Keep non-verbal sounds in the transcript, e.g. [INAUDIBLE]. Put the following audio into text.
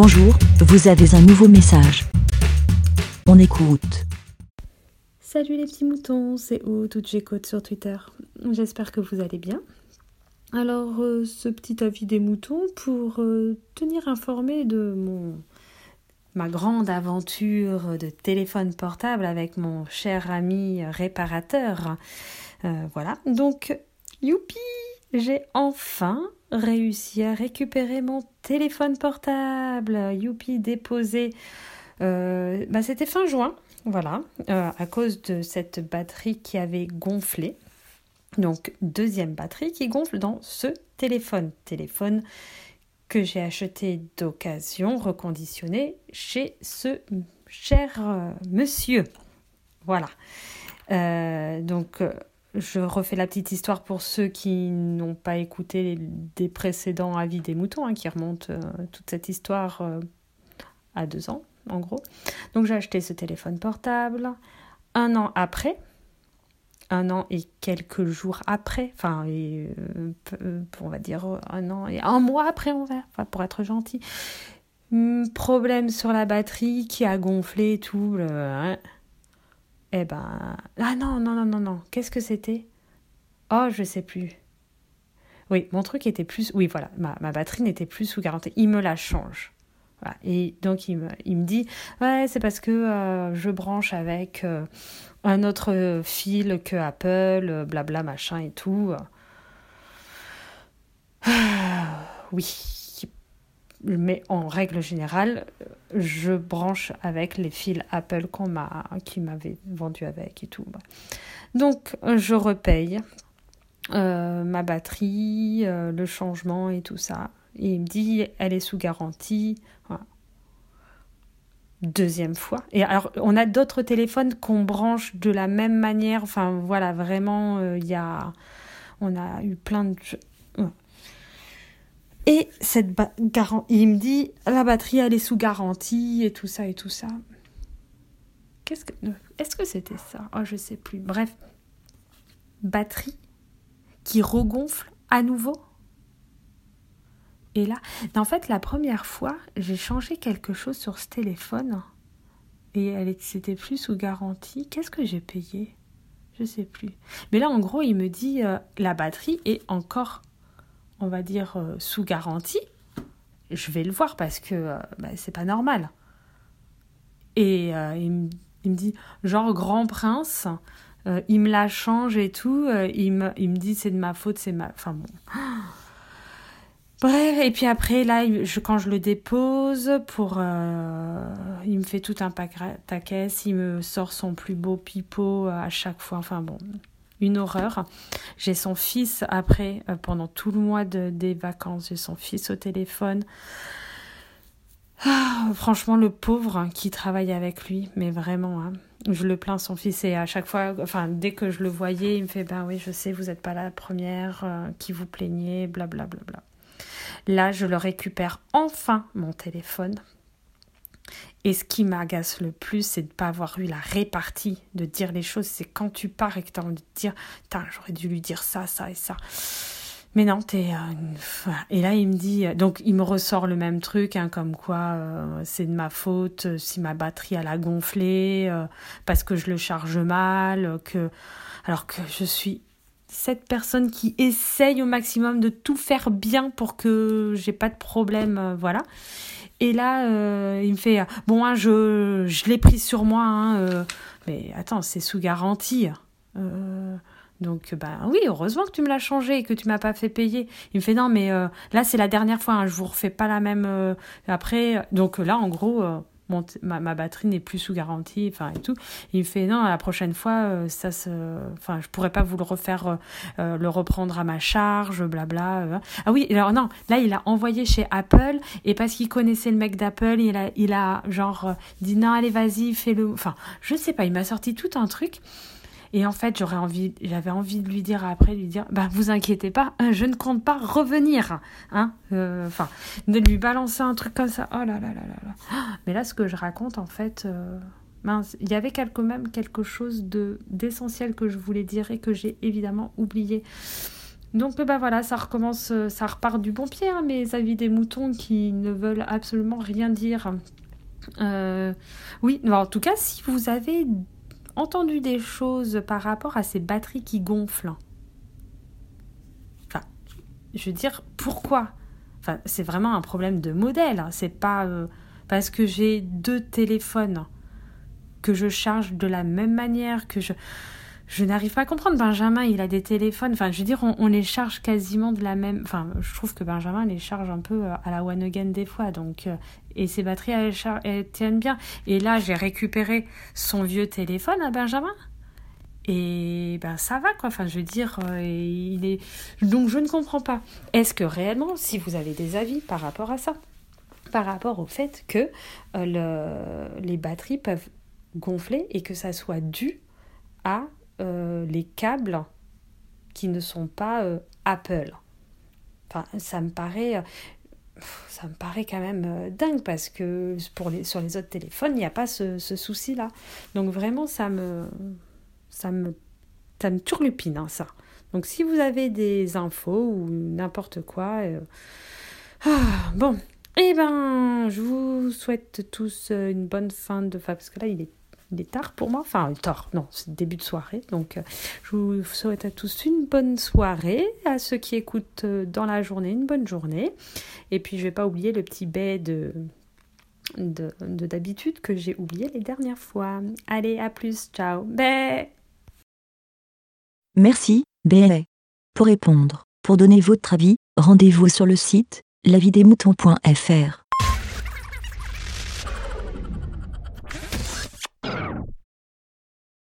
Bonjour, vous avez un nouveau message. On écoute. Salut les petits moutons, c'est O, toute j'écoute sur Twitter. J'espère que vous allez bien. Alors, euh, ce petit avis des moutons pour euh, tenir informé de mon ma grande aventure de téléphone portable avec mon cher ami réparateur. Euh, voilà, donc youpi, j'ai enfin réussi à récupérer mon téléphone portable. Youpi, déposé. Euh, bah, C'était fin juin, voilà, euh, à cause de cette batterie qui avait gonflé. Donc, deuxième batterie qui gonfle dans ce téléphone. Téléphone que j'ai acheté d'occasion, reconditionné chez ce cher euh, monsieur. Voilà. donc, je refais la petite histoire pour ceux qui n'ont pas écouté les, des précédents avis des moutons, hein, qui remontent euh, toute cette histoire euh, à deux ans, en gros. Donc j'ai acheté ce téléphone portable. Un an après, un an et quelques jours après, enfin, et, euh, on va dire un an et un mois après, on va, pour être gentil. Hmm, problème sur la batterie qui a gonflé tout. Hein. Eh ben. Ah non, non, non, non, non. Qu'est-ce que c'était? Oh, je sais plus. Oui, mon truc était plus. Oui, voilà, ma, batterie n'était plus sous garantie. Il me la change. Et donc, il me, dit Ouais, c'est parce que euh, je branche avec euh, un autre fil que Apple, blabla, machin et tout. oui mais en règle générale, je branche avec les fils Apple qu'on m'a, qui m'avait vendu avec et tout. Donc, je repaye euh, ma batterie, euh, le changement et tout ça. Et il me dit, elle est sous garantie. Deuxième fois. Et alors, on a d'autres téléphones qu'on branche de la même manière. Enfin, voilà, vraiment, euh, il y a. On a eu plein de. Et cette il me dit la batterie elle est sous garantie et tout ça et tout ça. Qu'est-ce que est-ce que c'était ça? Oh, je sais plus. Bref, batterie qui regonfle à nouveau. Et là, en fait, la première fois, j'ai changé quelque chose sur ce téléphone et elle c'était plus sous garantie. Qu'est-ce que j'ai payé? Je sais plus. Mais là, en gros, il me dit euh, la batterie est encore on va dire, euh, sous garantie, je vais le voir parce que euh, bah, c'est pas normal. Et euh, il, me, dit, genre, grand prince, il me la change et tout, il, me, dit c'est de ma faute, c'est ma. Enfin bon. [GASPS] Bref, et puis après, là, quand je le dépose, pour, il me fait tout un paquet, il me sort son plus beau pipeau à chaque fois. Enfin bon, une horreur. J'ai son fils après, euh, pendant tout le mois de, des vacances, j'ai son fils au téléphone. Ah, franchement, le pauvre qui travaille avec lui, mais vraiment, hein, je le plains son fils et à chaque fois, enfin, dès que je le voyais, il me fait Ben oui, je sais, vous n'êtes pas la première euh, qui vous plaignez, blablabla. Bla, bla, bla. Là, je le récupère enfin mon téléphone et ce qui m'agace le plus, c'est de ne pas avoir eu la répartie de dire les choses. C'est quand tu pars et que tu as envie de dire, j'aurais dû lui dire ça, ça et ça. Mais non, t'es. Euh, et là, il me dit. Donc, il me ressort le même truc, hein, comme quoi euh, c'est de ma faute euh, si ma batterie elle a gonflé, parce que je le charge mal, que. Alors que je suis cette personne qui essaye au maximum de tout faire bien pour que j'ai pas de problème, voilà. Et là, euh, il me fait Bon, hein, je, je l'ai pris sur moi, hein, euh. mais attends, c'est sous garantie. Euh, donc, ben oui, heureusement que tu me l'as changé et que tu m'as pas fait payer. Il me fait Non, mais là, c'est la dernière fois, hein, je vous refais pas la même. après, donc là, en gros ma, ma, batterie n'est plus sous garantie, enfin et tout. il me fait non, la prochaine fois, euh, ça se, enfin, je pourrais pas vous le refaire, euh, euh, le reprendre à ma charge, blabla. Ah oui, alors non, là il a envoyé chez Apple et parce qu'il connaissait le mec d'Apple, il a, il a genre dit non, allez vas-y, fais-le. Enfin, je sais pas, il m'a sorti tout un truc. Et en fait, j'aurais envie, j'avais envie de lui dire après, lui dire, bah vous inquiétez pas, je ne compte pas revenir, hein, euh, enfin, de lui balancer un truc comme ça. Oh là là là là là. Mais là, ce que je raconte, en fait, euh, il y avait quand même quelque chose de d'essentiel que je voulais dire et que j'ai évidemment oublié. Donc bah voilà, ça recommence, ça repart du bon pied, hein, mes avis des moutons qui ne veulent absolument rien dire. oui, en tout cas, si vous avez entendu des choses par rapport à ces batteries qui gonflent, enfin, je veux dire, pourquoi? Enfin, c'est vraiment un problème de modèle. Hein. C'est pas parce que j'ai deux téléphones que je charge de la même manière, que je... Je n'arrive pas à comprendre. Benjamin, il a des téléphones. Enfin, je veux dire, on, les charge quasiment de la même. Enfin, je trouve que Benjamin les charge un peu euh, à la one again des fois. Donc, euh, et ses batteries, elles, tiennent bien. Et là, j'ai récupéré son vieux téléphone à Benjamin. Et ben ça va quoi. Enfin, je veux dire, euh, il est. Donc, je ne comprends pas. Est-ce que réellement, si vous avez des avis par rapport à ça, par rapport au fait que le... les batteries peuvent gonfler et que ça soit dû à euh, les câbles qui ne sont pas euh, Apple. Enfin, ça me paraît, ça me quand même euh, dingue parce que pour les, sur les autres téléphones, il n'y a pas ce, souci-là. Donc vraiment, ça me, ça me, ça me turlupine, hein, ça. Donc si vous avez des infos ou n'importe quoi, ah, bon, eh ben, je vous souhaite tous une bonne fin de... Enfin, parce que là, il est il est tard pour moi, enfin tard, non, c'est début de soirée. Donc euh, je vous souhaite à tous une bonne soirée, à ceux qui écoutent euh, dans la journée, une bonne journée. Et puis je vais pas oublier le petit baie de d'habitude que j'ai oublié les dernières fois. Allez, à plus, ciao. Bé Merci, Bé. Pour répondre, pour donner votre avis, rendez-vous sur le site lavidemouton.fr.